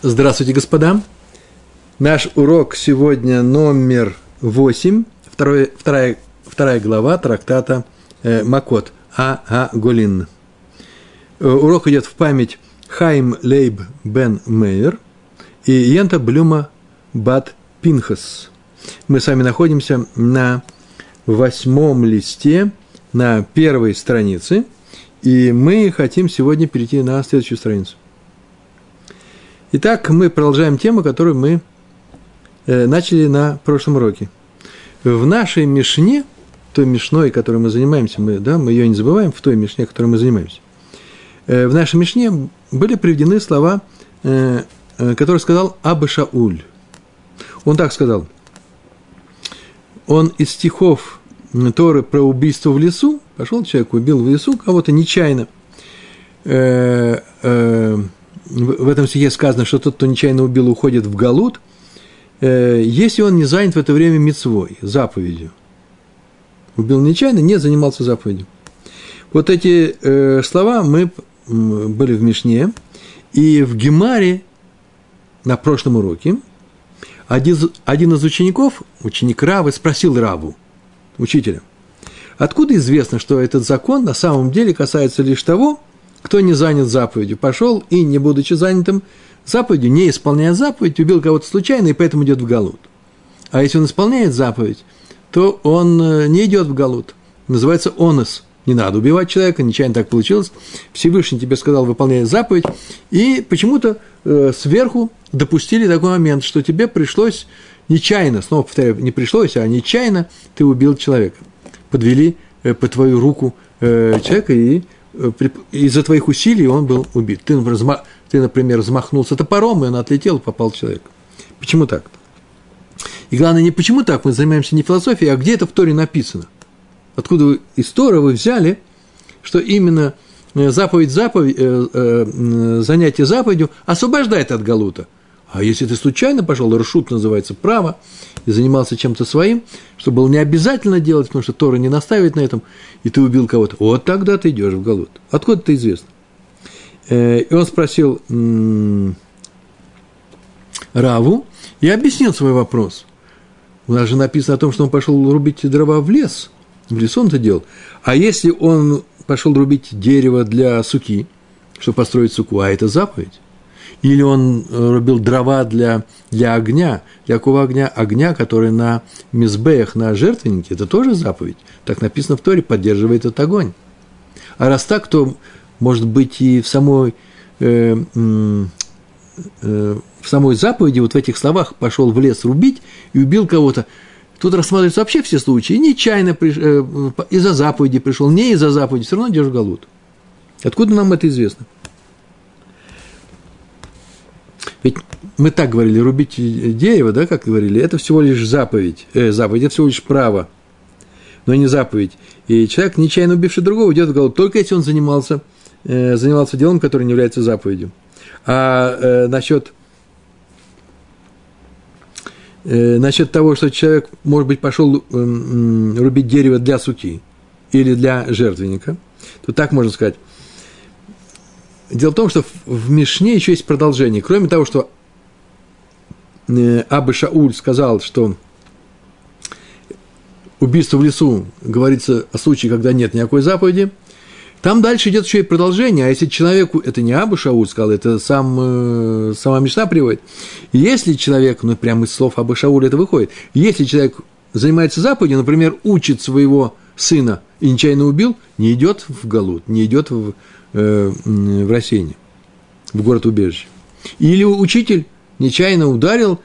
Здравствуйте, господа. Наш урок сегодня номер 8, второй, вторая, вторая глава трактата э, Макот А. А. Голин. Э, урок идет в память Хайм Лейб Бен Мейер и Йента Блюма Бат Пинхас. Мы с вами находимся на восьмом листе, на первой странице, и мы хотим сегодня перейти на следующую страницу. Итак, мы продолжаем тему, которую мы э, начали на прошлом уроке. В нашей Мишне, той Мишной, которой мы занимаемся, мы, да, мы ее не забываем, в той Мишне, которой мы занимаемся, э, в нашей Мишне были приведены слова, э, которые сказал Аба Шауль. Он так сказал. Он из стихов Торы про убийство в лесу, пошел человек, убил в лесу кого-то нечаянно – в этом стихе сказано, что тот, кто нечаянно убил, уходит в Галут, э, если он не занят в это время мецвой, заповедью. Убил нечаянно, не занимался заповедью. Вот эти э, слова мы были в Мишне, и в Гемаре на прошлом уроке один, один из учеников, ученик Равы, спросил Раву, учителя, откуда известно, что этот закон на самом деле касается лишь того, кто не занят заповедью, пошел и, не будучи занятым заповедью, не исполняя заповедь, убил кого-то случайно и поэтому идет в Галут. А если он исполняет заповедь, то он э, не идет в Галут. Называется онос. Не надо убивать человека, нечаянно так получилось. Всевышний тебе сказал, выполняй заповедь. И почему-то э, сверху допустили такой момент, что тебе пришлось нечаянно, снова повторяю, не пришлось, а нечаянно ты убил человека. Подвели э, по твою руку э, человека и из-за твоих усилий он был убит. Ты, например, ты, например, взмахнулся топором, и он отлетел и попал в человека. Почему так? И главное, не почему так, мы занимаемся не философией, а где это в Торе написано. Откуда вы, из Тора вы взяли, что именно э, заповедь, заповедь, э, э, занятие заповедью освобождает от галута – а если ты случайно пошел, ршут называется право, и занимался чем-то своим, что было не обязательно делать, потому что Тора не наставит на этом, и ты убил кого-то, вот тогда ты идешь в Галут. Откуда это известно? Э, и он спросил Раву и объяснил свой вопрос. У нас же написано о том, что он пошел рубить дрова в лес. В лесу он это делал. А если он пошел рубить дерево для суки, чтобы построить суку, а это заповедь, или он э, рубил дрова для, для огня, для какого огня? Огня, который на мизбеях, на жертвеннике, это тоже заповедь. Так написано в Торе, поддерживает этот огонь. А раз так, то, может быть, и в самой, э, э, в самой заповеди, вот в этих словах, пошел в лес рубить и убил кого-то. Тут рассматриваются вообще все случаи. Нечаянно приш, э, из-за заповеди пришел, не из-за заповеди, все равно держишь галут. Откуда нам это известно? Ведь мы так говорили, рубить дерево, да, как говорили, это всего лишь заповедь. Э, заповедь – это всего лишь право, но не заповедь. И человек, нечаянно убивший другого, идет в голову, только если он занимался, э, занимался делом, которое не является заповедью. А э, насчет, э, насчет того, что человек, может быть, пошел э, э, рубить дерево для суки или для жертвенника, то так можно сказать – Дело в том, что в Мишне еще есть продолжение. Кроме того, что э, Абы Шауль сказал, что убийство в лесу говорится о случае, когда нет никакой заповеди, там дальше идет еще и продолжение, а если человеку, это не Абу Шауль сказал, это сам, э, сама Мишна приводит, если человек, ну прямо из слов Абу Шауля это выходит, если человек занимается заповедью, например, учит своего сына и нечаянно убил, не идет в Галут, не идет в, в рассеяние, в город убежище. Или учитель нечаянно ударил,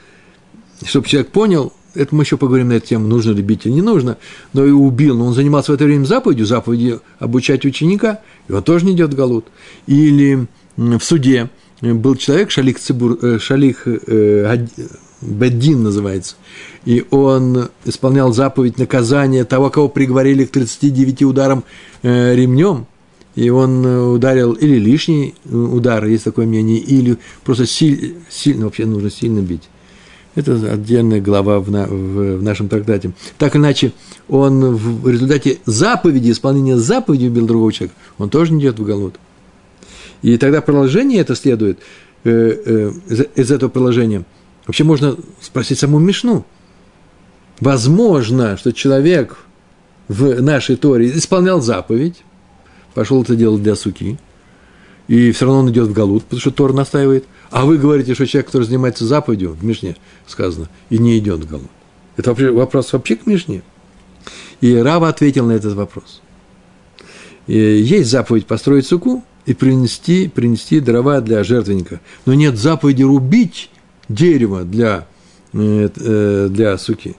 чтобы человек понял, это мы еще поговорим на эту тему, нужно ли бить или не нужно, но и убил, но он занимался в это время заповедью, заповедью обучать ученика, он тоже не идет в Галут. Или в суде был человек, Шалих, Цибур, э, Шалих э, Беддин называется, и он исполнял заповедь наказания того, кого приговорили к 39 ударам э, ремнем, и он э, ударил или лишний э, удар, есть такое мнение, или просто силь, сильно, вообще нужно сильно бить. Это отдельная глава в, на, в, в нашем трактате. Так иначе, он в результате заповеди, исполнения заповеди убил другого человека, он тоже не идет в голод. И тогда продолжение это следует. э, э, из, из этого приложения? Вообще можно спросить саму Мишну. Возможно, что человек в нашей Торе исполнял заповедь, пошел это делать для суки, и все равно он идет в Галут, потому что Тор настаивает. А вы говорите, что человек, который занимается заповедью, в Мишне сказано, и не идет в Галут. Это вопрос вообще к Мишне. И Рава ответил на этот вопрос. И есть заповедь построить суку и принести, принести дрова для жертвенника. Но нет заповеди рубить дерево для, э, э, для суки.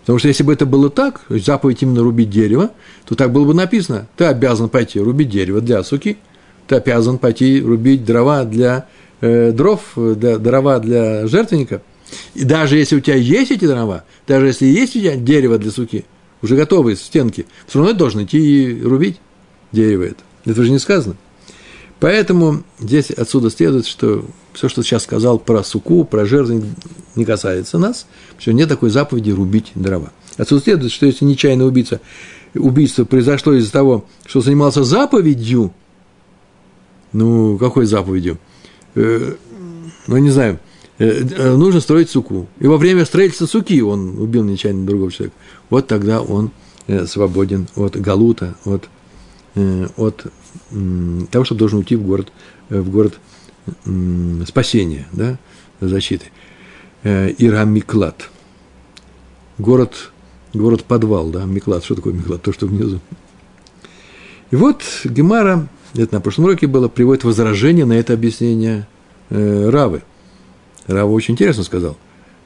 Потому что если бы это было так, заповедь именно рубить дерево, то так было бы написано. Ты обязан пойти рубить дерево для суки, ты обязан пойти рубить дрова для э, дров, для, дрова для жертвенника. И даже если у тебя есть эти дрова, даже если есть у тебя дерево для суки, уже готовые стенки, все равно должен идти и рубить дерево это. Это же не сказано. Поэтому здесь отсюда следует, что все, что сейчас сказал про суку, про жертвенник, не касается нас, что нет такой заповеди рубить дрова. Отсюда следует, что если нечаянно убийца, убийство произошло из-за того, что занимался заповедью, ну, какой заповедью? Э, ну, не знаю, э, э, нужно строить суку. И во время строительства суки он убил нечаянно другого человека. Вот тогда он э, свободен от галута, от, э, от э, того, что должен уйти в город, э, в город спасения, да, защиты. Э, Ирам Миклад. Город, город подвал, да, Миклад. Что такое Миклад? То, что внизу. И вот Гемара это на прошлом уроке было, приводит возражение на это объяснение э, Равы. Рава очень интересно сказал,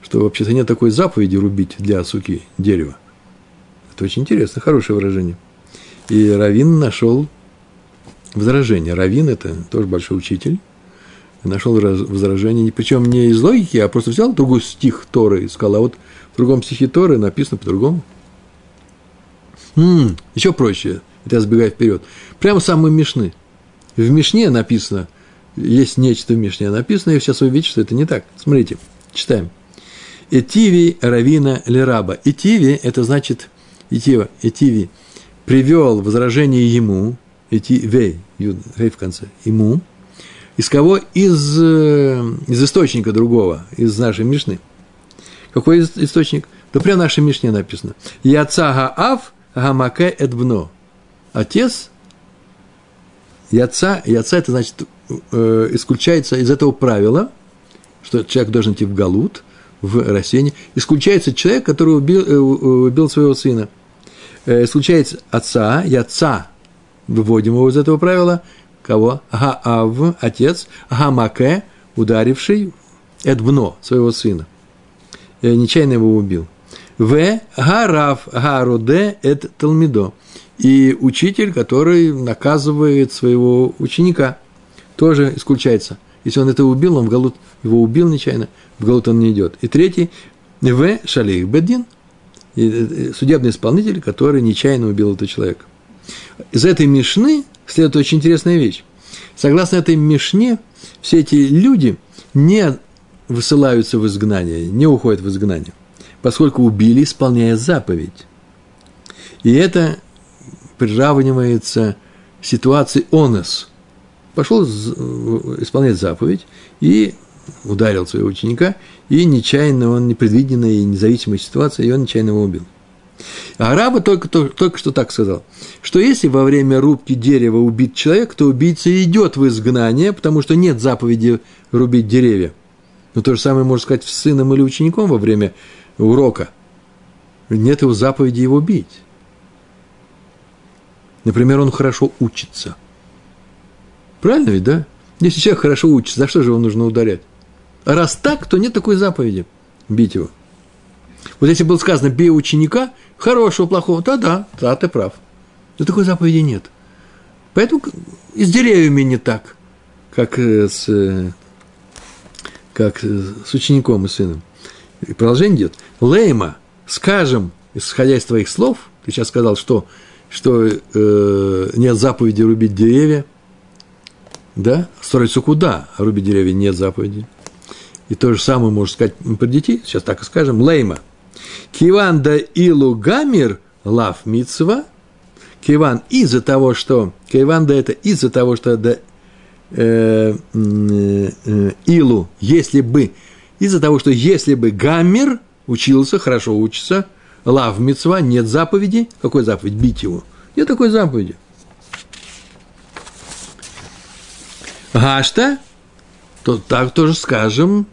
что вообще-то нет такой заповеди рубить для суки дерево. Это очень интересно, хорошее выражение. И Равин нашел возражение. Равин – это тоже большой учитель. Нашел возражение, причем не из логики, а просто взял другой стих Торы и сказал, а вот в другом стихе Торы написано по-другому. М-м, еще проще – это я сбегаю вперед, прямо самые Мишны. В Мишне написано, есть нечто в Мишне написано, и сейчас вы видите, что это не так. Смотрите, читаем. Этиви равина лераба. Этиви – это значит, Этива, Этиви привел возражение ему, Этивей, вей в конце, ему, из кого? Из, э, из источника другого, из нашей Мишны. Какой источник? Да прямо в нашей Мишне написано. Яца гаав гамаке эдбно отец, яца, яца это значит, э, исключается из этого правила, что человек должен идти в галут, в рассеяние, исключается человек, который убил, э, убил своего сына. Исключается отца, яца, выводим его из этого правила, кого? Гаав, отец, гамаке, ударивший Эдбно, своего сына. Э, нечаянно его убил. В. Гарав, гаруде, эт талмидо и учитель, который наказывает своего ученика, тоже исключается. Если он это убил, он в Галут, его убил нечаянно, в Галут он не идет. И третий, В. Шалих Бедин, судебный исполнитель, который нечаянно убил этого человека. Из этой Мишны следует очень интересная вещь. Согласно этой Мишне, все эти люди не высылаются в изгнание, не уходят в изгнание, поскольку убили, исполняя заповедь. И это приравнивается ситуации онес. Пошел исполнять заповедь и ударил своего ученика, и нечаянно он непредвиденной и независимой ситуации, и он нечаянно его убил. А араба только, только что так сказал, что если во время рубки дерева убит человек, то убийца идет в изгнание, потому что нет заповеди рубить деревья. Но то же самое можно сказать с сыном или учеником во время урока. Нет его заповеди его бить. Например, он хорошо учится. Правильно ведь, да? Если человек хорошо учится, за что же его нужно ударять? А раз так, то нет такой заповеди бить его. Вот если было сказано «бей ученика», хорошего, плохого, да-да, да, ты прав. Но такой заповеди нет. Поэтому и с деревьями не так, как э, с, э, как с учеником и сыном. И продолжение идет. Лейма, скажем, исходя из твоих слов, ты сейчас сказал, что что э, нет заповеди рубить деревья, да, строить суку, да, а рубить деревья нет заповеди. И то же самое можно сказать про детей, сейчас так и скажем, лейма. Киван да илу гамир лав мицва, киван из-за того, что, киван да это из-за того, что да, э, э, э, Илу, если бы, из-за того, что если бы Гаммер учился, хорошо учится, лав мецва, нет заповеди, какой заповедь? Бить его. Нет такой заповеди. Гашта, то так тоже скажем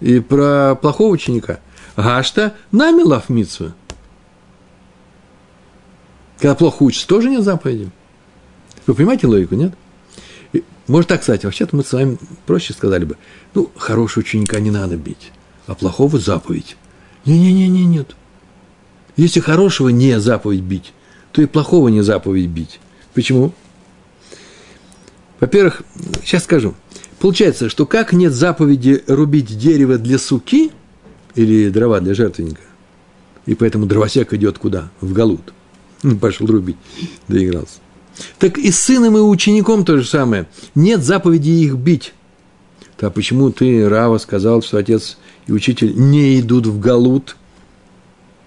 и про плохого ученика. Гашта нами лав митцва. Когда плохо учится, тоже нет заповеди. Вы понимаете логику, нет? Может так, кстати, вообще-то мы с вами проще сказали бы, ну, хорошего ученика не надо бить, а плохого заповедь. Не-не-не-не, нет. Если хорошего не заповедь бить, то и плохого не заповедь бить. Почему? Во-первых, сейчас скажу. Получается, что как нет заповеди рубить дерево для суки или дрова для жертвенника, и поэтому дровосек идет куда? В галут. Пошел рубить, доигрался. Так и с сыном, и учеником то же самое. Нет заповеди их бить. А почему ты, Рава, сказал, что отец и учитель не идут в Галут?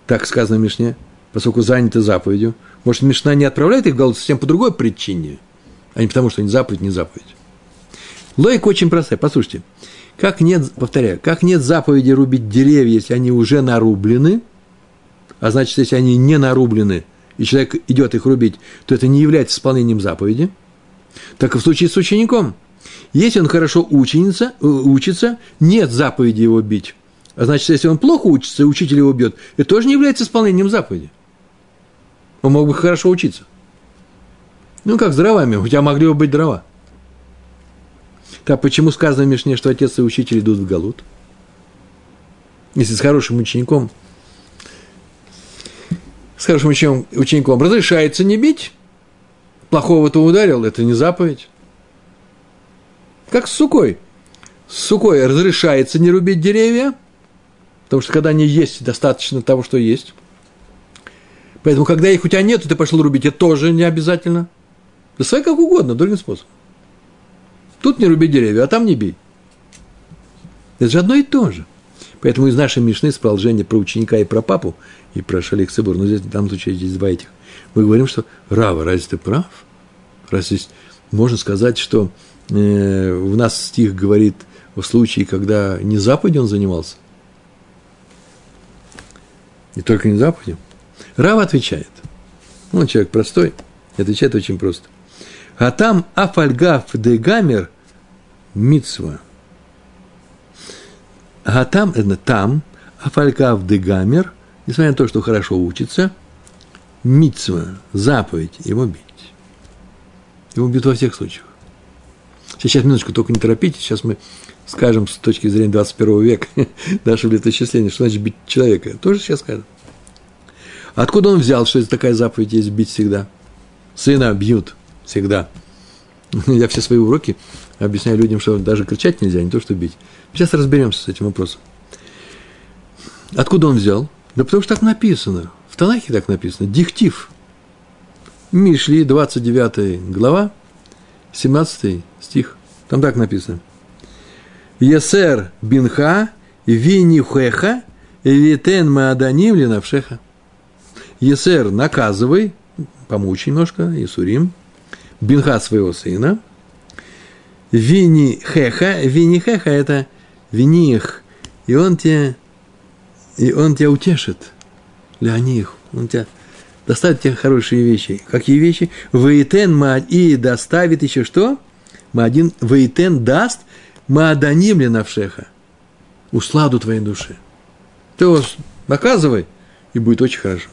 Так сказано в Мишне, поскольку заняты заповедью. Может, Мишна не отправляет их в Галут совсем по другой причине, а не потому, что они заповедь, не заповедь. Логика очень простая. Послушайте. Как нет, повторяю, как нет заповеди рубить деревья, если они уже нарублены, а значит, если они не нарублены – и человек идет их рубить, то это не является исполнением заповеди. Так и в случае с учеником. Если он хорошо учится, э, учится, нет заповеди его бить. А значит, если он плохо учится, и учитель его бьет, это тоже не является исполнением заповеди. Он мог бы хорошо учиться. Ну, как с дровами, у тебя могли бы быть дрова. Так почему сказано в Мишне, что отец и учитель идут в Галут? Если с хорошим учеником – с хорошим учеником, учеником разрешается не бить, плохого-то ударил, это не заповедь. Как с сукой. С сукой разрешается не рубить деревья, потому что когда они есть, достаточно того, что есть. Поэтому, когда их у тебя нет, ты пошел рубить, это тоже не обязательно. Да свой как угодно, другим способом. Тут не руби деревья, а там не бей. Это же одно и то же. Поэтому из нашей Мишны, с продолжения про ученика и про папу, и про Шалик Цибур, но здесь, в данном случае здесь два этих, мы говорим, что Рава, разве ты прав? Разве можно сказать, что э, у нас стих говорит в случае, когда не Западе он занимался? Не только не Западе. Рава отвечает. Он человек простой, отвечает очень просто. А там афальгаф де гамер митсва – а там, это там, афалькав де гамер, несмотря на то, что хорошо учится, митцва, заповедь, его бить. Его бьют во всех случаях. Сейчас, минуточку, только не торопитесь, сейчас мы скажем с точки зрения 21 века нашего летоисчисления, что значит бить человека. Тоже сейчас скажем. Откуда он взял, что это такая заповедь есть бить всегда? Сына бьют всегда. Я все свои уроки объясняю людям, что даже кричать нельзя, не то что бить. Сейчас разберемся с этим вопросом. Откуда он взял? Да потому что так написано. В Танахе так написано. Диктив. Мишли, 29 глава, 17 стих. Там так написано. Есер бинха винихеха витен мааданим ленавшеха. Есер наказывай, помучи немножко, Исурим, бинха своего сына, винихеха, винихеха – это виних, и он тебя, и он тебя утешит, леоних, он тебя доставит тебе хорошие вещи. Какие вещи? Вейтен маад и доставит еще что? Маадин вейтен даст мааданим ли навшеха. Усладу твоей души. Ты его наказывай, и будет очень хорошо.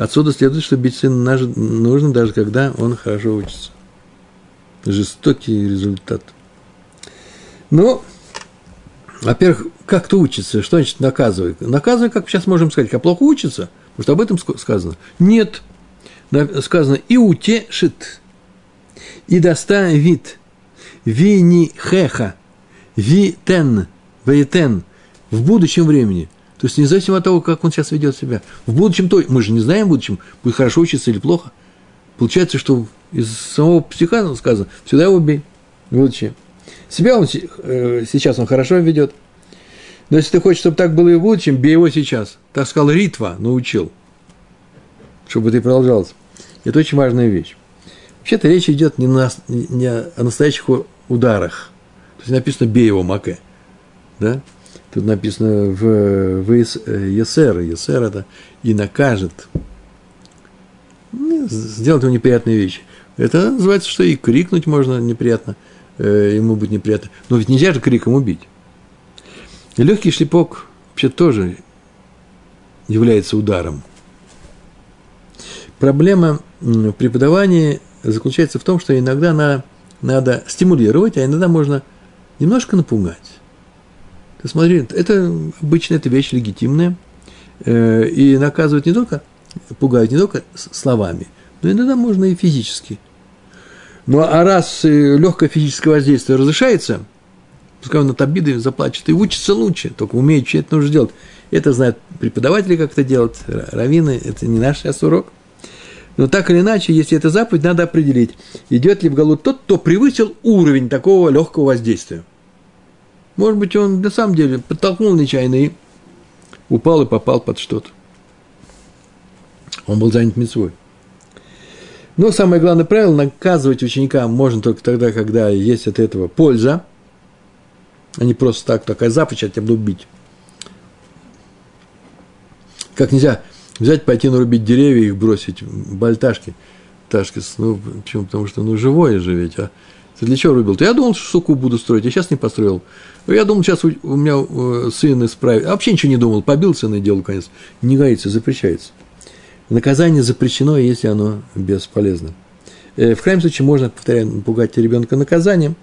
Отсюда следует, что бить сына нужно, даже когда он хорошо учится. Жестокий результат – ну, во-первых, как ты учится? Что значит наказывай? Наказывай, как сейчас можем сказать, как плохо учится? Потому что об этом сказано. Нет. Сказано и утешит, и доставит, вини хеха, витен, вейтен, в будущем времени. То есть, независимо от того, как он сейчас ведет себя. В будущем, то мы же не знаем в будущем, будет хорошо учиться или плохо. Получается, что из самого психа сказано, всегда его бей в. Себя он э, сейчас он хорошо ведет. Но если ты хочешь, чтобы так было и в будущем, бей его сейчас. Так сказал Ритва, научил. Чтобы ты продолжался. Это очень важная вещь. Вообще-то речь идет не, на, не о настоящих ударах. То есть написано «бей его, маке». Да? Тут написано в, в Есер. Есер это «и накажет». Ну, сделать ему неприятные вещи. Это называется, что и крикнуть можно неприятно, э, ему быть неприятно. Но ведь нельзя же криком убить. Легкий шлепок вообще тоже является ударом. Проблема в преподавании заключается в том, что иногда надо, надо стимулировать, а иногда можно немножко напугать. Ты смотри, это обычно это вещь легитимная, э, и наказывают не только, пугают не только словами, но иногда можно и физически. Ну а раз э, легкое физическое воздействие разрешается, пускай он от обиды заплачет и учится лучше, только умеет, что это нужно делать. Это знают преподаватели, как это делать, раввины, это не наш сейчас урок. Но так или иначе, если это заповедь, надо определить, идет ли в голову тот, кто превысил уровень такого легкого воздействия. Может быть, он на самом деле подтолкнул нечаянно и упал и попал под что-то. Он был занят мецвой. Но самое главное правило, наказывать ученика можно только тогда, когда есть от этого польза, а не просто так, такая заповедь, я тебя буду бить. Как нельзя взять, пойти нарубить деревья и их бросить, бальташки, ташки, ну, почему? Потому что, ну, живое же ведь, а ты для чего рубил? -то? Я думал, что суку буду строить, я сейчас не построил. Я думал, сейчас у, у меня э, сын исправит. А вообще ничего не думал, побил сына и делал конец. Не годится, запрещается. Наказание запрещено, если оно бесполезно. Э, в крайнем случае можно, повторяю, напугать ребенка наказанием,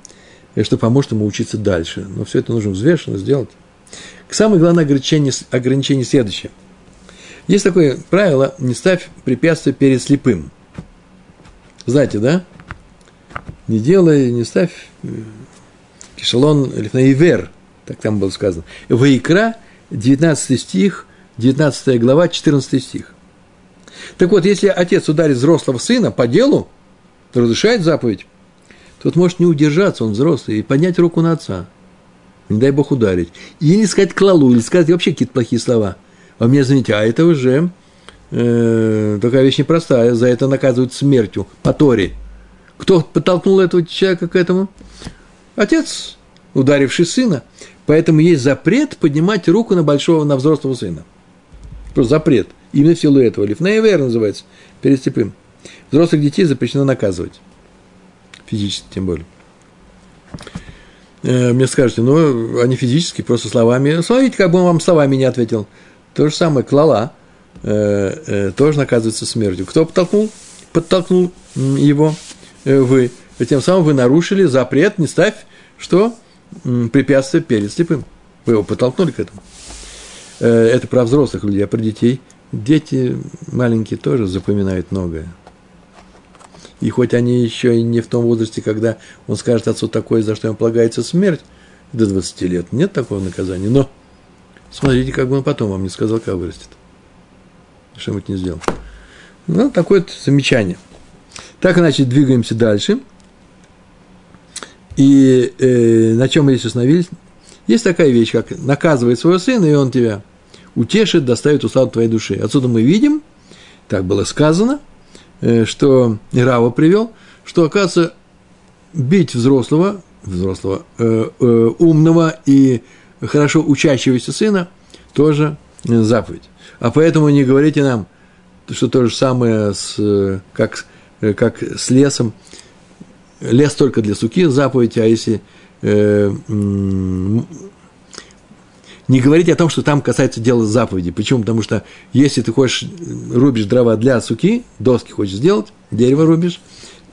э, что поможет ему учиться дальше. Но все это нужно взвешенно сделать. Самое главное ограничение, ограничение следующее – есть такое правило, не ставь препятствия перед слепым. Знаете, да? Не делай, не ставь кишелон лифнаивер, так там было сказано. Ваикра, 19 стих, 19 глава, 14 стих. Так вот, если отец ударит взрослого сына по делу, то разрешает заповедь, тот может не удержаться, он взрослый, и поднять руку на отца. Не дай Бог ударить. И не сказать клалу, или сказать вообще какие-то плохие слова – а мне, извините, а это уже э, такая вещь непростая, за это наказывают смертью по Торе. Кто подтолкнул этого человека к этому? Отец, ударивший сына. Поэтому есть запрет поднимать руку на большого, на взрослого сына. Просто запрет. Именно в силу этого. Лифнеевер называется, перед. Взрослых детей запрещено наказывать. Физически тем более. Э, мне скажете, ну, они физически, просто словами. Смотрите, как бы он вам словами не ответил. То же самое клала э, э, тоже наказывается смертью. Кто подтолкнул? Подтолкнул его вы. И тем самым вы нарушили запрет, не ставь, что препятствие перед слепым. Вы его подтолкнули к этому. Э, это про взрослых людей, а про детей. Дети маленькие тоже запоминают многое. И хоть они еще и не в том возрасте, когда он скажет отцу такое, за что ему полагается смерть, до 20 лет, нет такого наказания, но Смотрите, как бы он потом вам не сказал, как вырастет. Что-нибудь не сделал. Ну, такое вот замечание. Так, иначе двигаемся дальше. И э, на чем мы здесь остановились? Есть такая вещь, как наказывает своего сына, и он тебя утешит, доставит усладу твоей души. Отсюда мы видим, так было сказано, э, что Рава привел, что, оказывается, бить взрослого, взрослого, э, э, умного и хорошо учащегося сына тоже заповедь. А поэтому не говорите нам, что то же самое, с, как, как с лесом. Лес только для суки заповедь, а если э, не говорите о том, что там касается дела заповеди. Почему? Потому что если ты хочешь, рубишь дрова для суки, доски хочешь сделать, дерево рубишь,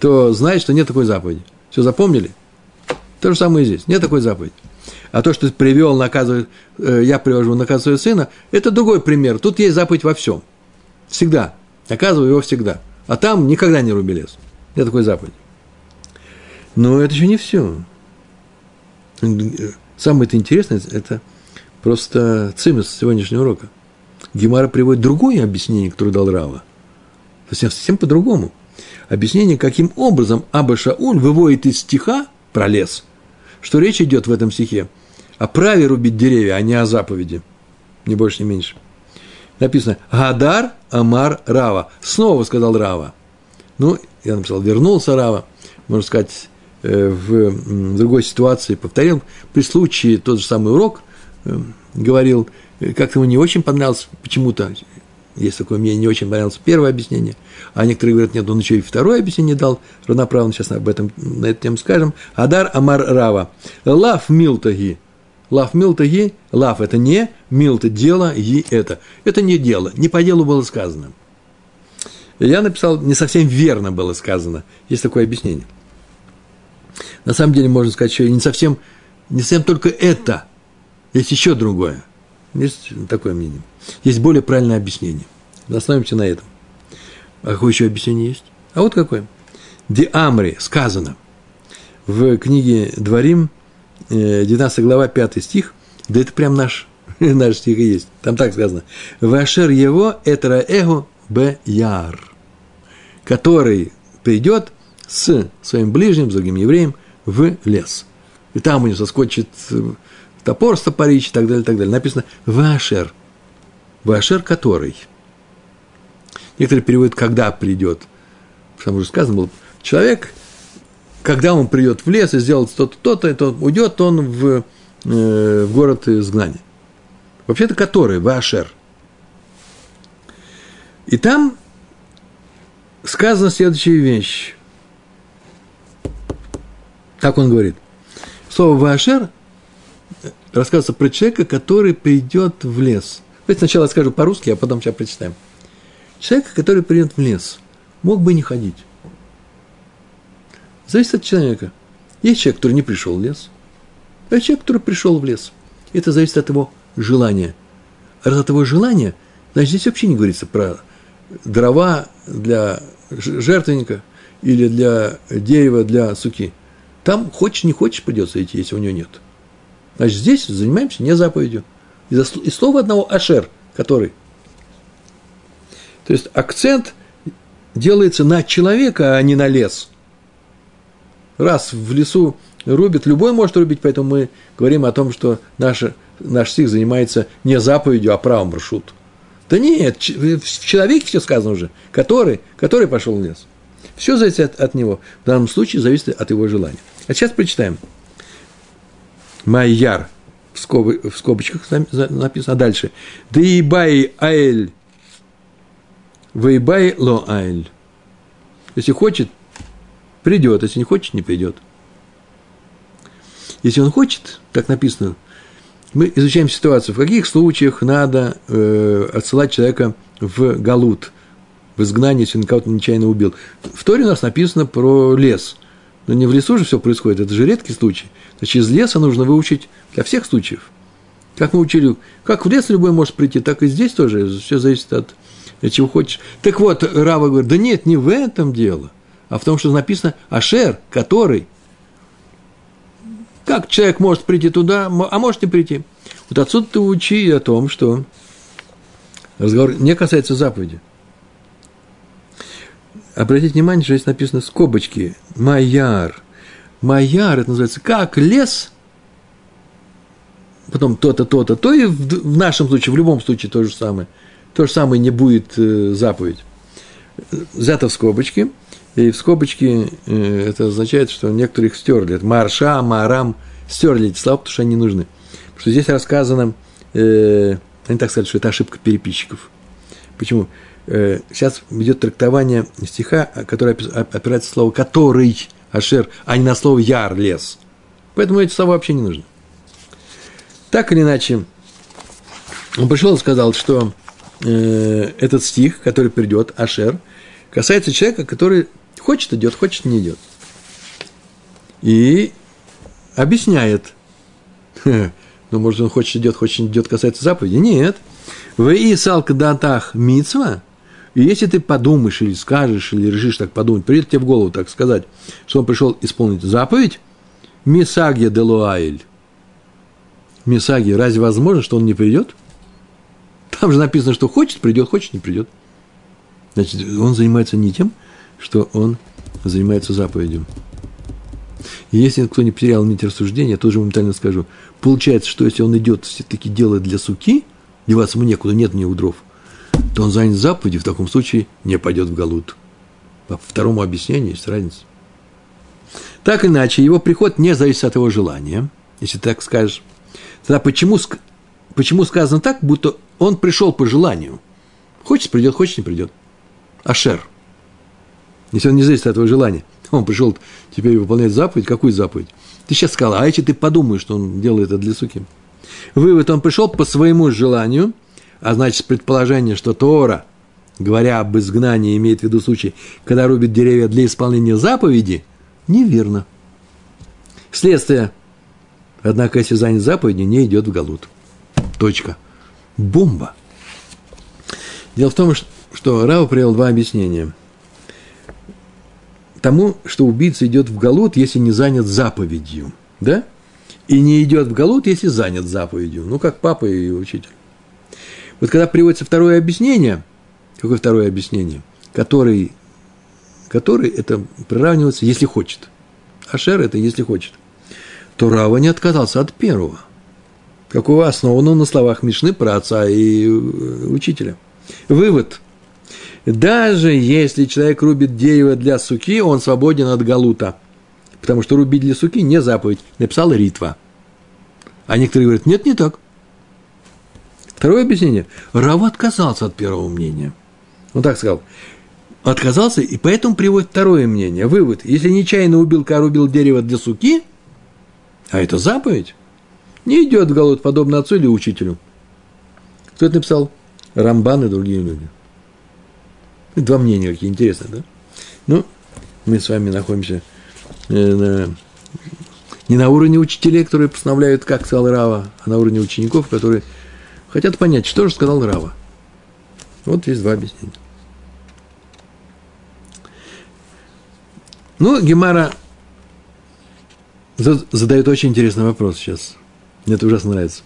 то знаешь, что нет такой заповеди. Все запомнили? То же самое и здесь. Нет такой заповеди. А то, что ты привел, наказывает, э, я привожу, наказываю сына, это другой пример. Тут есть заповедь во всем. Всегда. Наказываю его всегда. А там никогда не руби лес. Это такой заповедь. Но это еще не все. Самое-то интересное – это просто цимис сегодняшнего урока. Гемара приводит другое объяснение, которое дал Рава. Совсем, совсем по-другому. Объяснение, каким образом Аба Шауль выводит из стиха про лес, что речь идет в этом стихе – о праве рубить деревья, а не о заповеди. Ни больше, ни меньше. Написано «Гадар Амар Рава». Снова сказал Рава. Ну, я написал, вернулся Рава, можно сказать, в другой ситуации, повторил, при случае тот же самый урок, э, говорил, как ему не очень понравилось почему-то, есть такое мнение, не очень понравилось первое объяснение, а некоторые говорят, нет, он еще и второе объяснение дал, равноправно, сейчас об этом, на эту тему скажем. הדר אמר רבא. לאו מילתא היא. לאו מילתא היא. לאו – это не, מילתא – дело, היא – это. Это не дело, не по делу было сказано. Я написал, не совсем верно было сказано. Есть такое объяснение. На самом деле, можно сказать, что не совсем, не совсем только это. Есть еще другое. Есть такое мнение. Есть более правильное объяснение. Остановимся на этом. А какое еще объяснение есть? А вот какое. Ди Амри сказано в книге Дворим, 19 э, глава, 5 стих, да это прям наш, наш стих и есть. Там так сказано. Вашер его этра эго б яр, который придет с своим ближним, с другим евреем, в лес. И там у него соскочит топор стопорич и так далее, и так далее. Написано «Вашер». «Вашер который». Некоторые переводят «когда придет». Потому что сказано было, человек, когда он придет в лес и сделает то-то, то-то, то уйдет он в, э, в город изгнания. Вообще-то который, Вашер. И там сказана следующая вещь. Так он говорит. Слово «Вашер» рассказывается про человека, который придет в лес. Давайте сначала скажу по-русски, а потом сейчас прочитаем. Человек, который придет в лес, мог бы не ходить. Зависит от человека. Есть человек, который не пришел в лес, а человек, который пришел в лес. Это зависит от его желания. А раз от его желания, значит, здесь вообще не говорится про дрова для жертвенника или для дерева для суки. Там хочешь, не хочешь, придется идти, если у него нет. Значит, здесь занимаемся не заповедью. Из, из слова одного ашер, который. То есть акцент делается на человека, а не на лес. Раз в лесу рубит, любой может рубить, поэтому мы говорим о том, что наша, наш стих занимается не заповедью, а правом маршрут. Да нет, в человеке все сказано уже, который, который пошел в лес. Все зависит от, от него. В данном случае зависит от его желания. А сейчас прочитаем. Майяр в, скоб, в скобочках написано. А дальше. Деибай аэль. Вейбай ло аэль. Если хочет, придет. Если не хочет, не придет. Если он хочет, так написано, мы изучаем ситуацию, в каких случаях надо э, отсылать человека в галут, в изгнание, если он кого-то нечаянно убил. В Торе у нас написано про лес. Но не в лесу же все происходит, это же редкий случай. Значит, из леса нужно выучить для всех случаев. Как мы учили, как в лес любой может прийти, так и здесь тоже. Все зависит от, чего хочешь. Так вот, Рава говорит, да нет, не в этом дело, а в том, что написано Ашер, который. Как человек может прийти туда, а может не прийти. Вот отсюда ты учи о том, что разговор не касается заповеди. Обратите внимание, что здесь написано скобочки. Майяр. Майяр, это называется как лес, потом то-то, то-то, то и в, нашем случае, в любом случае то же самое. То же самое не будет э, заповедь. Взято в скобочки, и в скобочки э, это означает, что некоторые их стерли. Марша, марам, стерли эти слова, потому что они нужны. Потому что здесь рассказано, э, они так сказали, что это ошибка переписчиков. Почему? Э, сейчас идет трактование стиха, который опирается на слово «который», Ашер, а не на слово Яр, лес. Поэтому эти слова вообще не нужны. Так или иначе, он пришел и сказал, что э, этот стих, который придет, Ашер, касается человека, который хочет идет, хочет не идет. И объясняет. Ну, может, он хочет идет, хочет не идет, касается заповеди. Нет. В Исалка датах мицва – и если ты подумаешь или скажешь, или решишь так подумать, придет тебе в голову так сказать, что он пришел исполнить заповедь, Мисагия де Луаэль. Мисагия, разве возможно, что он не придет? Там же написано, что хочет, придет, хочет, не придет. Значит, он занимается не тем, что он занимается заповедью. И если никто не потерял нить рассуждения, тоже моментально скажу. Получается, что если он идет все-таки делать для суки, деваться ему некуда, нет у него дров – то он занят заповедью, в таком случае не пойдет в Галут. По второму объяснению есть разница. Так или иначе, его приход не зависит от его желания, если ты так скажешь. Тогда почему, почему сказано так, будто он пришел по желанию? Хочет придет, хочет не придет. Ашер. Если он не зависит от твоего желания. Он пришел теперь выполнять заповедь. Какую заповедь? Ты сейчас сказал, а если ты подумаешь, что он делает это для суки. Вывод, он пришел по своему желанию, а значит, предположение, что Тора, говоря об изгнании, имеет в виду случай, когда рубит деревья для исполнения заповеди, неверно. Следствие. Однако, если занят заповедью, не идет в Галут. Точка. Бомба. Дело в том, что Рау привел два объяснения. Тому, что убийца идет в Галут, если не занят заповедью. Да? И не идет в Галут, если занят заповедью. Ну, как папа и учитель. Вот когда приводится второе объяснение, какое второе объяснение, который, который это приравнивается, если хочет. Ашер это если хочет. То Рава не отказался от первого. Какого основано на словах Мишны про отца и э, учителя. Вывод. Даже если человек рубит дерево для суки, он свободен от галута. Потому что рубить для суки не заповедь. Написал Ритва. А некоторые говорят, нет, не так. Второе объяснение. Рав отказался от первого мнения. Он так сказал. Отказался, и поэтому приводит второе мнение. Вывод. Если нечаянно убил, ка рубил дерево для суки, а это заповедь, не идет в голод, подобно отцу или учителю. Кто это написал? Рамбан и другие люди. Два мнения какие интересные, да? Ну, мы с вами находимся э, на, не на уровне учителей, которые постановляют, как сказал Рава, а на уровне учеников, которые хотят понять, что же сказал Рава. Вот есть два объяснения. Ну, Гемара задает очень интересный вопрос сейчас. Мне это ужасно нравится.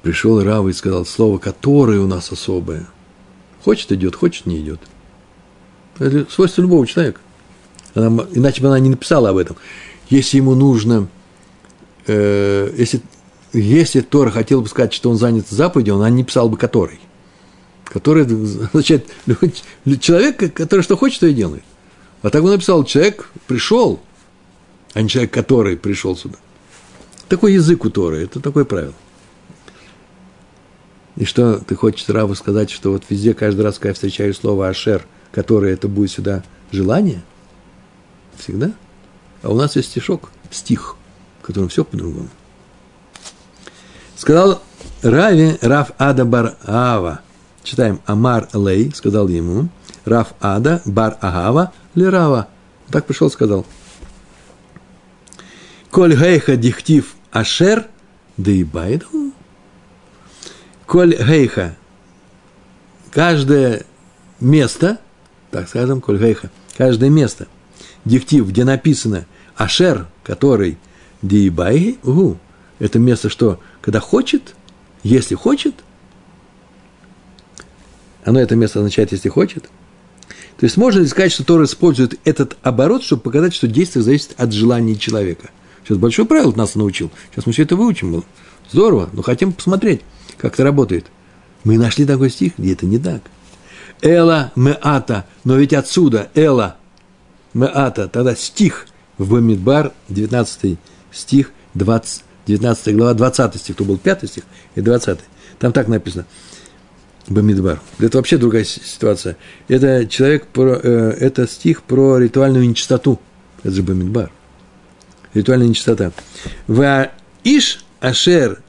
Пришел Рава и сказал слово, которое у нас особое. Хочет идет, хочет не идет. Это свойство любого человека. Она, иначе бы она не написала об этом. Если ему нужно, э, если, если Тора хотел бы сказать, что он занят заповедью, он не писал бы который. Который означает человек, который что хочет, то и делает. А так он написал, человек пришел, а не человек, который пришел сюда. Такой язык у Торы, это такое правило. И что ты хочешь Раву сказать, что вот везде, каждый раз, когда я встречаю слово «ашер», которое это будет сюда желание? Всегда? А у нас есть стишок, стих, в котором все по-другому. Сказал Рави Раф Ада Бар Ава. Читаем Амар Лей, сказал ему, Раф Ада Бар Агава Лирава. Так пришел, сказал. Коль гейха дихтив ашер, да и байду. Коль гейха, каждое место, так скажем, коль гейха, каждое место, дихтив, где написано ашер, который диибай, угу, это место, что когда хочет, если хочет, оно это место означает, если хочет – то есть можно ли сказать, что Тора использует этот оборот, чтобы показать, что действие зависит от желания человека? Сейчас большое правило нас научил. Сейчас мы все это выучим. Здорово, но хотим посмотреть, как это работает. Мы нашли такой стих, где это не так. Эла меата, но ведь отсюда эла меата, тогда стих в Бамидбар, 19 стих, 20, 19 глава, 20 стих, то был 5 стих и 20. Там так написано – Бамидбар. Это вообще другая ситуация. Это человек, про, э, это стих про ритуальную нечистоту. Это же Бамидбар. Ритуальная нечистота. Ва иш ашер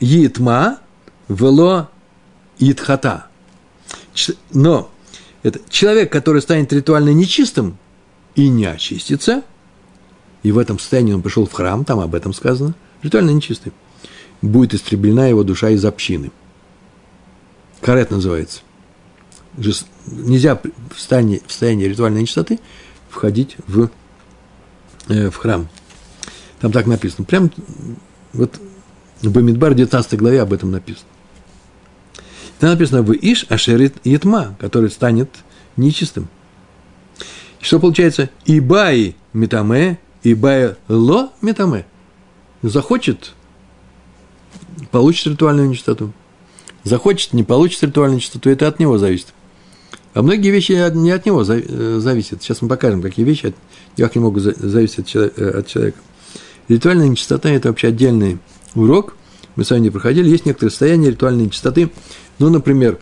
йитма вело итхата. Но это человек, который станет ритуально нечистым и не очистится, и в этом состоянии он пришел в храм, там об этом сказано, ритуально нечистый, будет истреблена его душа из общины – карет называется. Нельзя в состоянии, в состоянии ритуальной нечистоты входить в, э, в храм. Там так написано. Прям вот в Бамидбар 19 главе об этом написано. Там написано в Иш Ашерит Етма, который станет нечистым. Что получается? Ибаи метаме, ибаи ло метаме. Захочет, получит ритуальную нечистоту. Захочет, не получит ритуальную чистоту, это от него зависит. А многие вещи не от него э, зависят. Сейчас мы покажем, какие вещи никак не могут зависеть от человека. Ритуальная нечистота – это вообще отдельный урок. Мы с вами не проходили. Есть некоторые состояния ритуальной нечистоты. Ну, например,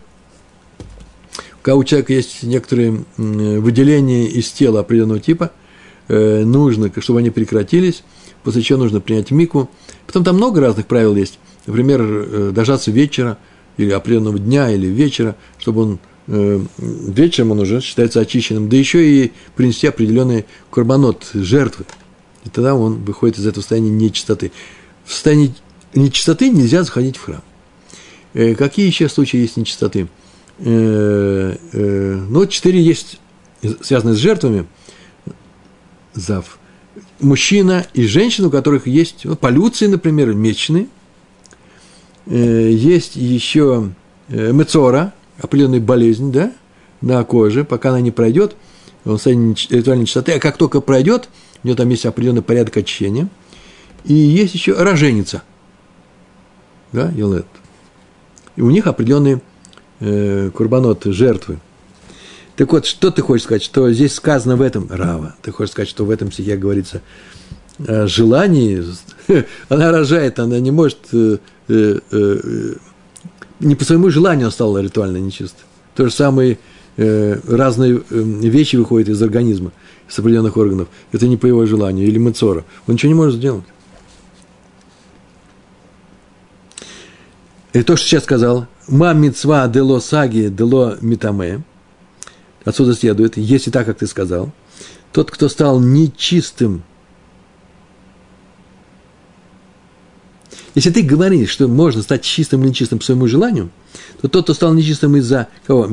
когда у человека есть некоторые выделения из тела определенного типа, э, нужно, чтобы они прекратились, после чего нужно принять мику. Потом там много разных правил есть. Например, э, дождаться вечера, или определенного дня, или вечера, чтобы он э, вечером он уже считается очищенным, да еще и принести определенный курбанот, жертвы. И тогда он выходит из этого состояния нечистоты. В состоянии нечистоты нельзя заходить в храм. Какие еще случаи есть нечистоты? э, э, ну, четыре есть, связанные с жертвами, зав. Мужчина и женщина, у которых есть ну, полюции, например, мечны. Э, есть еще э, мецора, определенная болезнь, да, на коже, пока она не пройдет, он состоянии ритуальной чистоты, а как только пройдет, у него там есть определенный порядок очищения. И есть еще роженица, да, Йолет. И у них определенные э, курбанот, жертвы. Так вот, что ты хочешь сказать, что здесь сказано в этом, Рава, ты хочешь сказать, что в этом стихе говорится о желании, она рожает, она не может, э, э, э, не по своему желанию стала ритуально нечистой. То же самое, э, разные э, вещи выходят из организма, из определенных органов. Это не по его желанию, или мецора. Он ничего не может сделать. И то, что сейчас сказал, Мам мецва дело саги дело митаме. Отсюда следует, если так, как ты сказал, тот, кто стал нечистым, если ты говоришь, что можно стать чистым или нечистым по своему желанию, то тот, кто стал нечистым из-за кого?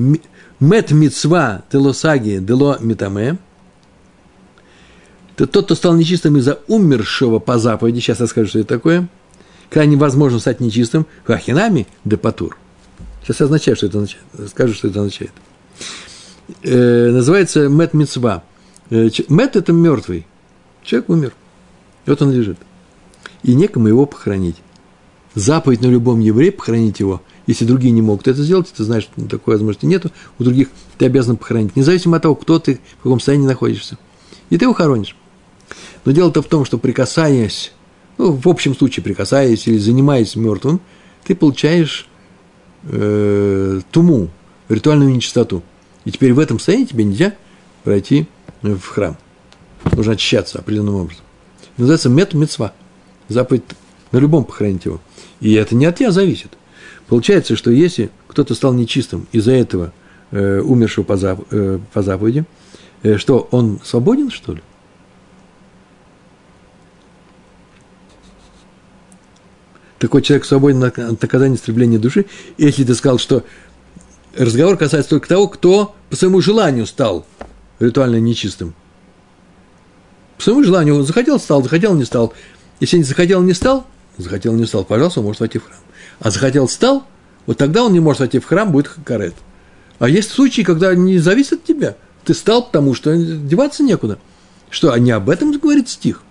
Мет мецва дело саги дело митаме, то тот, кто стал нечистым из-за умершего по заповеди, сейчас я скажу, что это такое, крайне возможно стать нечистым, хахинами де патур. Сейчас я означаю, что это означает. Скажу, что это означает. Э, называется мет мецва. Э, мет – это мертвый. Человек умер. И вот он лежит. И некому его похоронить. Заповедь на любом еврее – похоронить его. Если другие не могут это сделать, ты знаешь, что такой возможности нету, у других ты обязан похоронить. Независимо от того, кто ты, в каком состоянии находишься. И ты его хоронишь. Но дело-то в том, что прикасаясь, ну, в общем случае прикасаясь или занимаясь мертвым, ты получаешь э, туму, ритуальную нечистоту. И теперь в этом состоянии тебе нельзя пройти в храм. Нужно очищаться определенным образом. Называется мет мецва. Заповедь на любом похоронить его. И это не от тебя зависит. Получается, что если кто-то стал нечистым из-за этого э, умершего по, зап, э, по заповеди, э, что он свободен, что ли? такой человек свободен от наказания истребления души, если ты сказал, что разговор касается только того, кто по своему желанию стал ритуально нечистым. По своему желанию он захотел, стал, захотел, не стал. Если не захотел, не стал, захотел, не стал, пожалуйста, он может войти в храм. А захотел, стал, вот тогда он не может войти в храм, будет карет. А есть случаи, когда не зависит от тебя. Ты стал, потому что деваться некуда. Что, а не об этом говорит стих?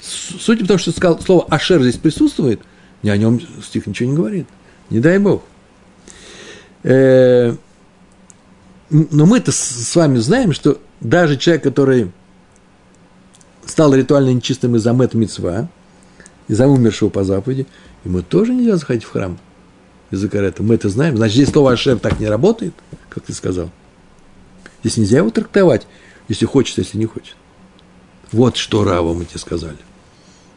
Судя по тому, что сказал, слово «ашер» здесь присутствует – ни о нем стих ничего не говорит. Не дай Бог. Э, но мы-то с вами знаем, что даже человек, который стал ритуально нечистым из-за мэт мецва, из-за умершего по заповеди, ему тоже нельзя заходить в храм из-за карета. Мы это знаем. Значит, здесь слово «ашер» так не работает, как ты сказал. Здесь нельзя его трактовать, если хочет, если не хочет. Вот что Рава мы тебе сказали.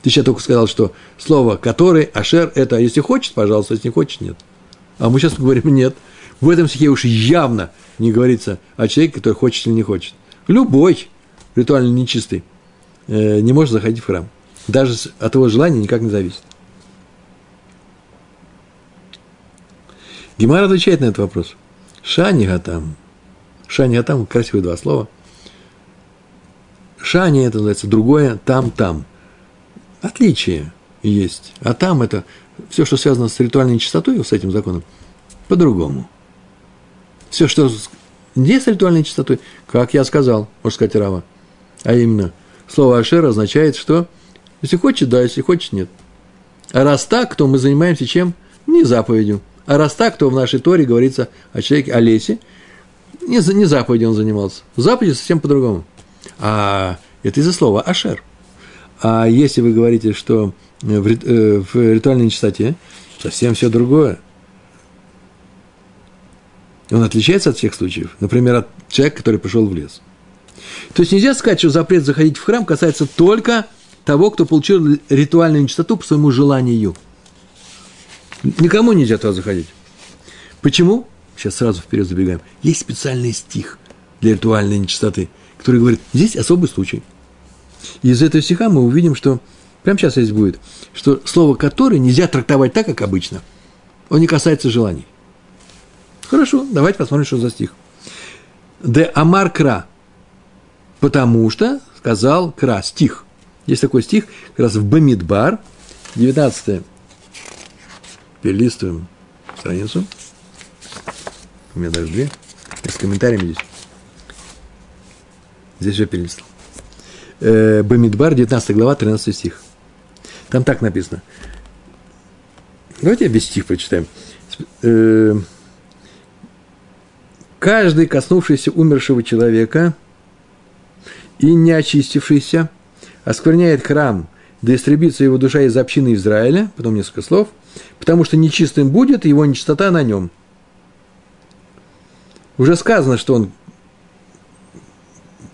Ты сейчас только сказал, что слово «который», «ашер» – это если хочет, пожалуйста, если не хочет – нет. А мы сейчас говорим «нет». В этом стихе уж явно не говорится о человеке, который хочет или не хочет. Любой ритуально нечистый э, не может заходить в храм. Даже от его желания никак не зависит. Гемар отвечает на этот вопрос. Шани гатам. Шани гатам – красивые два слова. Шани – это называется другое, там-там – отличие есть. А там это все, что связано с ритуальной чистотой, с этим законом, по-другому. Все, что не с ритуальной чистотой, как я сказал, можно сказать, Рава. А именно, слово Ашер означает, что если хочет, да, если хочет, нет. А раз так, то мы занимаемся чем? Не заповедью. А раз так, то в нашей Торе говорится о человеке, о лесе, не, не заповедью он занимался. Заповедью совсем по-другому. А это из-за слова «ашер». А если вы говорите, что в, э, в ритуальной нечистоте совсем все другое. Он отличается от всех случаев. Например, от человека, который пришел в лес. То есть нельзя сказать, что запрет заходить в храм касается только того, кто получил ритуальную нечистоту по своему желанию. Никому нельзя туда заходить. Почему? Сейчас сразу вперед забегаем. Есть специальный стих для ритуальной нечистоты, который говорит, здесь особый случай. И из этого стиха мы увидим, что Прямо сейчас здесь будет, что слово «который» нельзя трактовать так, как обычно. Он не касается желаний. Хорошо, давайте посмотрим, что за стих. Де Амар Кра. Потому что сказал Кра, стих. Есть такой стих, как раз в Бамидбар, 19 перелистываем страницу. У меня даже две. с комментариями здесь. Здесь уже перелистал. Э, Бамидбар, 19 глава, 13 стих. Там так написано. Давайте я весь стих прочитаем. Каждый, коснувшийся умершего человека и не очистившийся, оскверняет храм, да истребится его душа из общины Израиля, потом несколько слов, потому что нечистым будет его нечистота на нем. Уже сказано, что он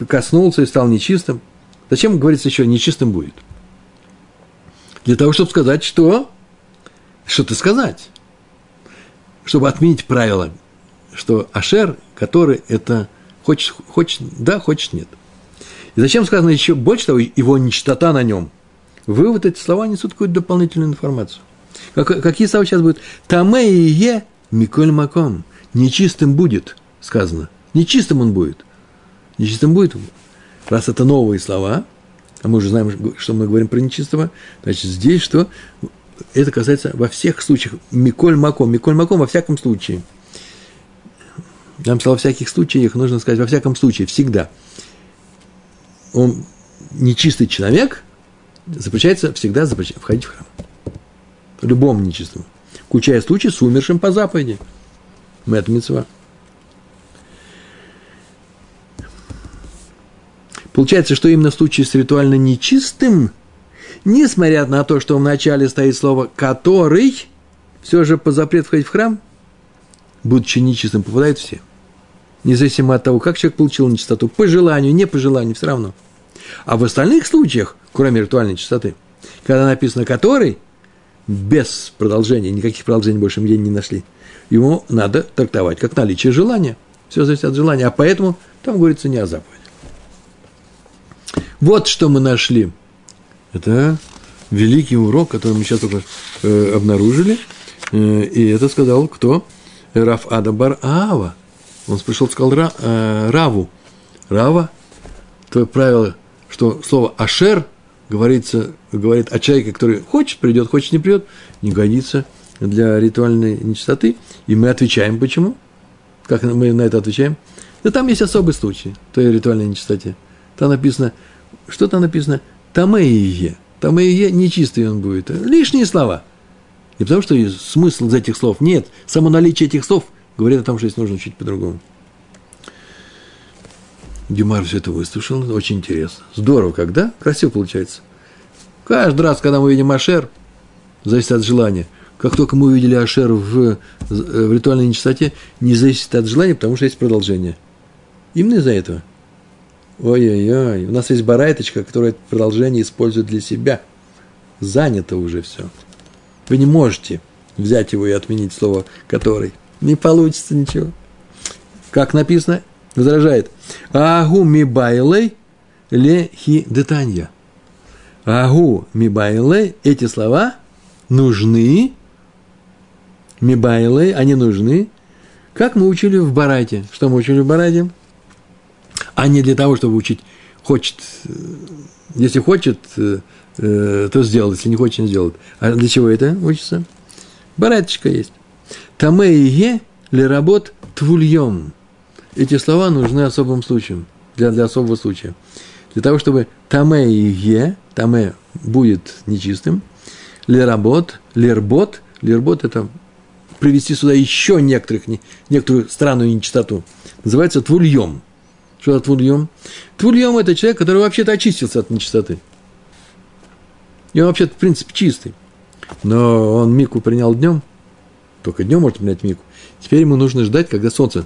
коснулся и стал нечистым. Зачем говорится еще нечистым будет? Для того, чтобы сказать, что? Что-то сказать. Чтобы отменить правило, что Ашер, который это хочет, хочет, да, хочет, нет. И зачем сказано еще больше того, его нечистота на нем? Вывод эти слова несут какую-то дополнительную информацию. Как, какие слова сейчас будут? Таме и е миколь маком. Нечистым будет, сказано. Нечистым он будет. Нечистым будет. Раз это новые слова, а мы уже знаем, что мы говорим про нечистого, значит, здесь что? Это касается во всех случаях. Миколь маком. Миколь маком во всяком случае. Я сказал, во всяких случаях, нужно сказать, во всяком случае, всегда. Он нечистый человек, запрещается всегда запрещается входить в храм. Любому нечистому. Включая случай с умершим по заповеди. Мэт митцва. Получается, что именно в случае с ритуально нечистым, несмотря на то, что в начале стоит слово «который», все же по запрет входить в храм, будучи нечистым, попадают все. Независимо от того, как человек получил нечистоту, по желанию, не по желанию, все равно. А в остальных случаях, кроме ритуальной чистоты, когда написано «который», без продолжения, никаких продолжений больше мы не нашли, ему надо трактовать как наличие желания. Все зависит от желания. А поэтому там говорится не о заповеди. Вот что мы нашли. Это великий урок, который мы сейчас только э, обнаружили. Э, и это сказал кто? Раф Адабар Аава. Он пришел, сказал Ра, э, Раву. Рава, то правило, что слово Ашер говорится, говорит о человеке, который хочет, придет, хочет, не придет, не годится для ритуальной нечистоты. И мы отвечаем, почему? Как мы на это отвечаем? Да там есть особый случай той ритуальной нечистоте. Там написано – что там написано? Тамеие. Тамеие нечистый он будет. Лишние слова. Не потому, что смысл из этих слов нет. Само наличие этих слов говорит о том, что здесь нужно чуть по-другому. Дюмар все это выслушал, очень интересно. Здорово, когда? Красиво получается. Каждый раз, когда мы видим Ашер, зависит от желания. Как только мы увидели Ашер в, в ритуальной нечистоте, не зависит от желания, потому что есть продолжение. Именно из-за этого – Ой-ой-ой, у нас есть барайточка, которая это продолжение использует для себя. Занято уже все. Вы не можете взять его и отменить слово «который». Не получится ничего. Как написано, возражает. Агу мибайлей ле хи детанья. Агу мибайлей, эти слова нужны, мибайлей, они нужны, как мы учили в Барайте. Что мы учили в Барайте? а не для того, чтобы учить. Хочет, э, если хочет, э, то сделает, если не хочет, не сделает. А для чего это учится? Бараточка есть. Таме и е ли работ твульем. Эти слова нужны особым случаем, для, для особого случая. Для того, чтобы таме и е, таме будет нечистым, ли работ, лербот, лербот – это привести сюда еще некоторых, некоторую странную нечистоту. Называется твульем. Что это твульем? Твульем – это человек, который вообще-то очистился от нечистоты. И он вообще-то, в принципе, чистый. Но он мику принял днем, только днем может принять мику. Теперь ему нужно ждать, когда солнце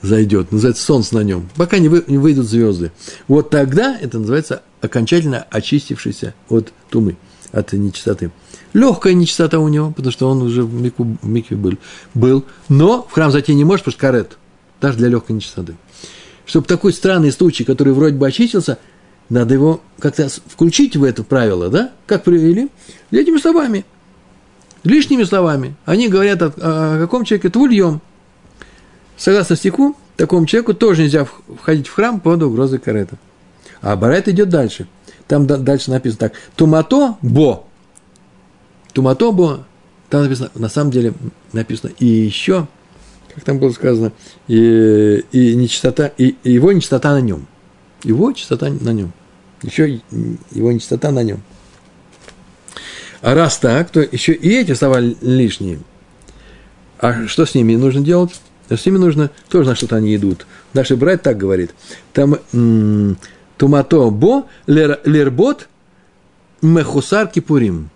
зайдет, называется солнце на нем, пока не, вы, не выйдут звезды. Вот тогда это называется окончательно очистившийся от тумы, от нечистоты. Легкая нечистота у него, потому что он уже в мику, в микве был, был, но в храм зайти не может, потому что карет, даже для легкой нечистоты. Чтобы такой странный случай, который вроде бы очистился, надо его как-то включить в это правило, да? Как привели? Этими словами. Лишними словами. Они говорят о, о каком человеке? Твульем. Согласно стиху, такому человеку тоже нельзя входить в храм под угрозой карета. А Барайт идет дальше. Там дальше написано так. Тумато бо. Тумато бо. Там написано, на самом деле написано и еще, как там было сказано, и, и, нечистота, и, и его нечистота на нем. Его чистота на нем. Еще его нечистота на нем. А раз так, то еще и эти слова лишние. А что с ними нужно делать? С ними нужно, тоже на что-то они идут. Наши брат так говорит. Там тумато бо лербот мехусар кипурим.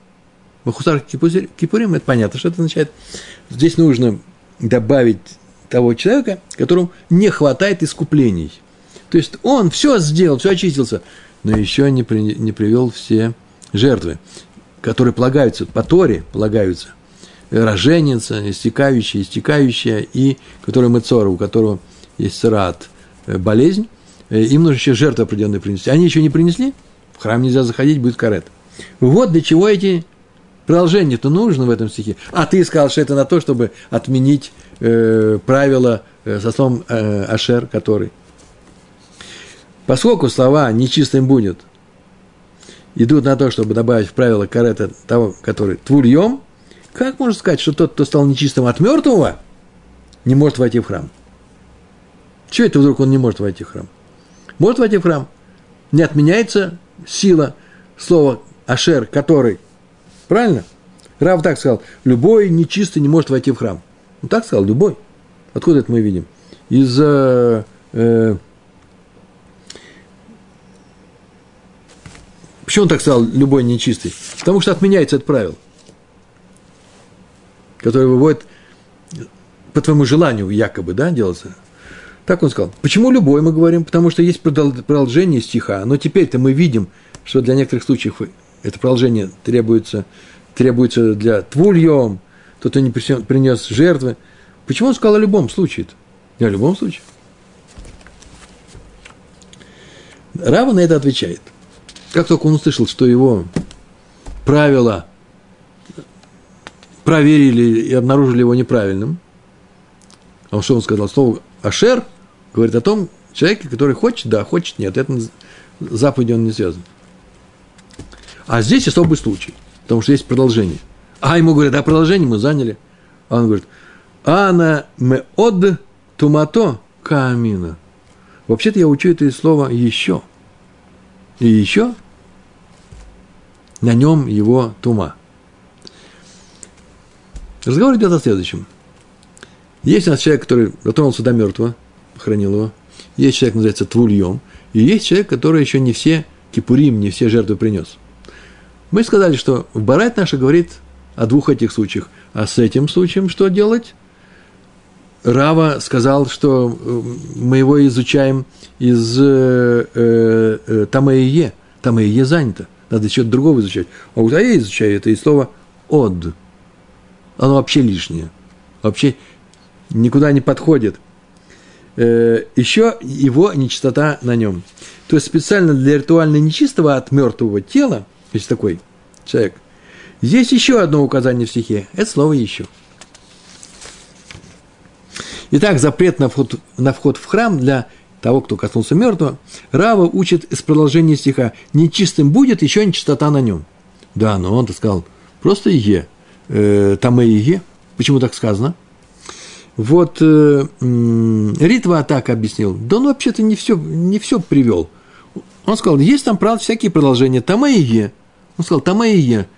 Мехусар кипурим, это понятно, что это означает. Здесь нужно добавить того человека, которому не хватает искуплений. То есть он все сделал, все очистился, но еще не, при, не привел все жертвы, которые полагаются, по Торе полагаются роженица, истекающая, истекающая, и который мецора, у которого есть сарат, э, болезнь, э, им нужно еще жертвы определенные принести. Они еще не принесли, в храм нельзя заходить, будет карет. Вот для чего эти продолжения-то нужно в этом стихе. А ты сказал, что это на то, чтобы отменить э, правила э, со словом э, Ашер, который. Поскольку слова «нечистым будет» идут на то, чтобы добавить в правила карета того, который твульем, как можно сказать, что тот, кто стал нечистым от мертвого, не может войти в храм? Чего это вдруг он не может войти в храм? Может войти в храм. Не отменяется сила слова «ашер», который. Правильно? Рав так сказал, любой нечистый не может войти в храм. Он так сказал, любой. Откуда это мы видим? Из э, э, Почему он так сказал, любой нечистый? Потому что отменяется это правило который выводит по твоему желанию якобы, да, делается. Так он сказал. Почему любой, мы говорим? Потому что есть продолжение стиха, но теперь-то мы видим, что для некоторых случаев это продолжение требуется, требуется для твульем, тот, кто не принес жертвы. Почему он сказал о любом случае? Не о любом случае. Рава на это отвечает. Как только он услышал, что его правила проверили и обнаружили его неправильным. А что он сказал? Слово «ашер» говорит о том человеке, который хочет, да, хочет, нет. Это заповедь он не связан. А здесь особый случай, потому что есть продолжение. А ему говорят, а продолжение мы заняли. А он говорит, ана ме од тумато камина. Вообще-то я учу это слово еще. И еще на нем его тума. Разговор идет о следующем. Есть у нас человек, который дотронулся до мертвого, похоронил его. Есть человек, называется Твульем. И есть человек, который еще не все кипурим, не все жертвы принес. Мы сказали, что в Барайт наша говорит о двух этих случаях. А с этим случаем что делать? Рава сказал, что э, мы его изучаем из э, э, э Тамаие. Тамаие занято. Надо еще другого изучать. А вот я изучаю это из слова «од» оно вообще лишнее. Вообще никуда не подходит. Э, еще его нечистота на нем. То есть специально для ритуально нечистого от мертвого тела, есть такой человек, есть еще одно указание в стихе. Это слово «еще». Итак, запрет на вход, на вход в храм для того, кто коснулся мертвого, Рава учит из продолжения стиха «нечистым будет, еще нечистота на нем». Да, но он-то сказал просто «е» э, Тамеиге. Почему так сказано? Вот э, Ритва так объяснил. Да он вообще-то не все, не все привел. Он сказал, есть там, правда, всякие продолжения. Тамеиге. Он сказал, Тамеиге.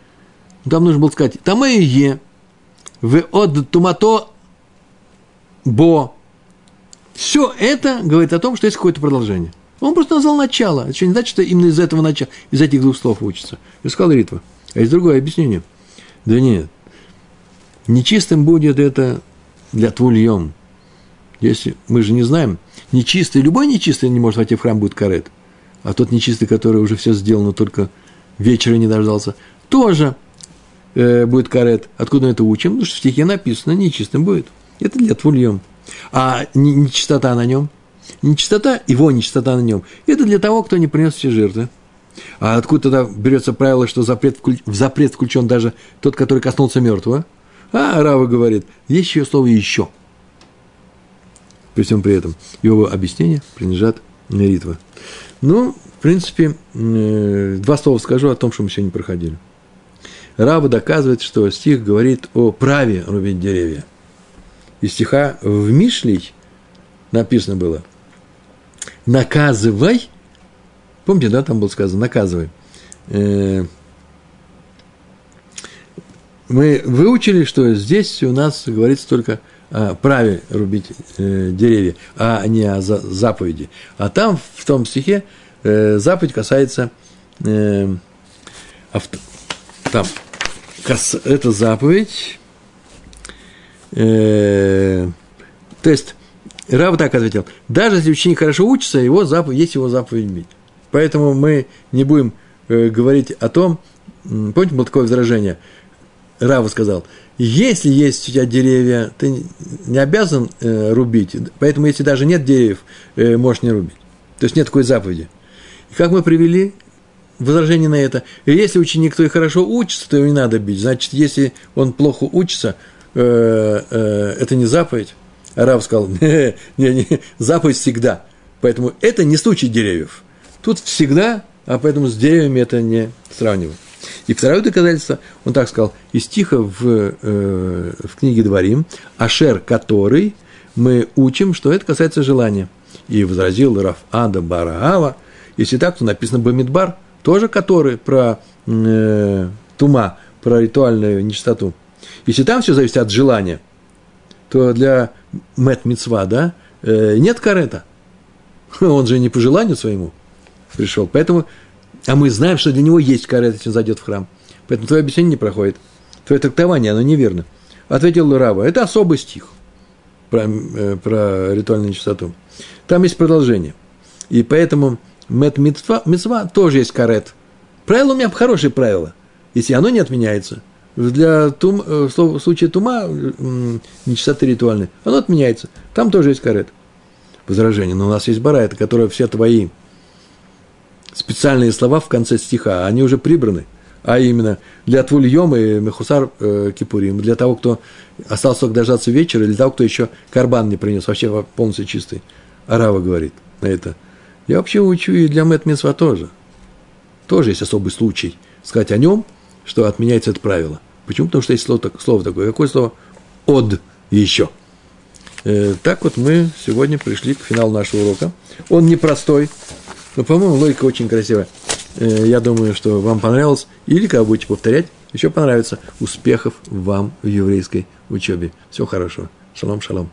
Там нужно было сказать, Тамеиге. в от тумато бо. Все это говорит о том, что есть какое-то продолжение. Он просто назвал начало. Это не значит, что именно из этого начала, из этих двух слов учится. И сказал Ритва. А есть другое объяснение. Да нет. Нечистым будет это для твульем. Если мы же не знаем, нечистый, любой нечистый не может войти в храм, будет карет. А тот нечистый, который уже все сделано, только вечера не дождался, тоже э, будет карет. Откуда мы это учим? Потому что в стихе написано, нечистым будет. Это для твульем. А нечистота на нем? Нечистота, его нечистота на нем. Это для того, кто не принес все жертвы. А откуда тогда берется правило, что запрет, в запрет включен даже тот, который коснулся мертвого? А Рава говорит, есть еще слово «еще». При всем при этом его объяснения принадлежат Ритва. Ну, в принципе, э, два слова скажу о том, что мы сегодня проходили. Рава доказывает, что стих говорит о праве рубить деревья. Из стиха в Мишлей написано было «наказывай», помните, да, там было сказано «наказывай», э, мы выучили, что здесь у нас говорится только о праве рубить э, деревья, а не о заповеди. А там, в том стихе, э, заповедь касается... Авто, там, это заповедь... Э, то есть, Рав так ответил, даже если ученик хорошо учится, его заповедь, есть его заповедь бить. Поэтому мы не будем э, говорить о том, помните, было такое возражение – Рава сказал, если есть у тебя деревья, ты не обязан э, рубить, поэтому если даже нет деревьев, э, можешь не рубить. То есть нет такой заповеди. И как мы привели возражение на это, если ученик твой хорошо учится, то его не надо бить. Значит, если он плохо учится, э, э, это не заповедь. А Рав сказал, не, не, не, заповедь всегда. Поэтому это не случай деревьев. Тут всегда, а поэтому с деревьями это не сравнивать. И второе доказательство, он так сказал, из стиха в, э, в книге Дворим, Ашер, который мы учим, что это касается желания. И возразил Раф Ада Бараава, если так, то написано Бамидбар, тоже который про э, тума, про ритуальную нечистоту. Если там все зависит от желания, то для Мэт Мицва, да, э, нет карета. Он же не по желанию своему пришел. Поэтому а мы знаем, что для него есть карет, если он зайдет в храм. Поэтому твое объяснение не проходит. Твое трактование, оно неверно. Ответил Рава, это особый стих про, э, про ритуальную чистоту. Там есть продолжение. И поэтому Мэт Митцва тоже есть карет. Правило у меня хорошее правило. Если оно не отменяется, для тум, э, в случае тума, нечистоты ритуальной, оно отменяется. Там тоже есть карет. Возражение. Но у нас есть барайта, которая все твои специальные слова в конце стиха, они уже прибраны. А именно для Твульем и Мехусар э, Кипурим, для того, кто остался только дождаться вечера, для того, кто еще карбан не принес, вообще полностью чистый. Арава говорит на это. Я вообще учу и для Мэт тоже. Тоже есть особый случай сказать о нем, что отменяется это правило. Почему? Потому что есть слово, слово такое. Какое слово? Од еще. Э, так вот мы сегодня пришли к финалу нашего урока. Он непростой, но, по-моему, логика очень красивая. Э, я думаю, что вам понравилось. Или, когда будете повторять, еще понравится. Успехов вам в еврейской учебе. Всего хорошего. Шалом, шалом.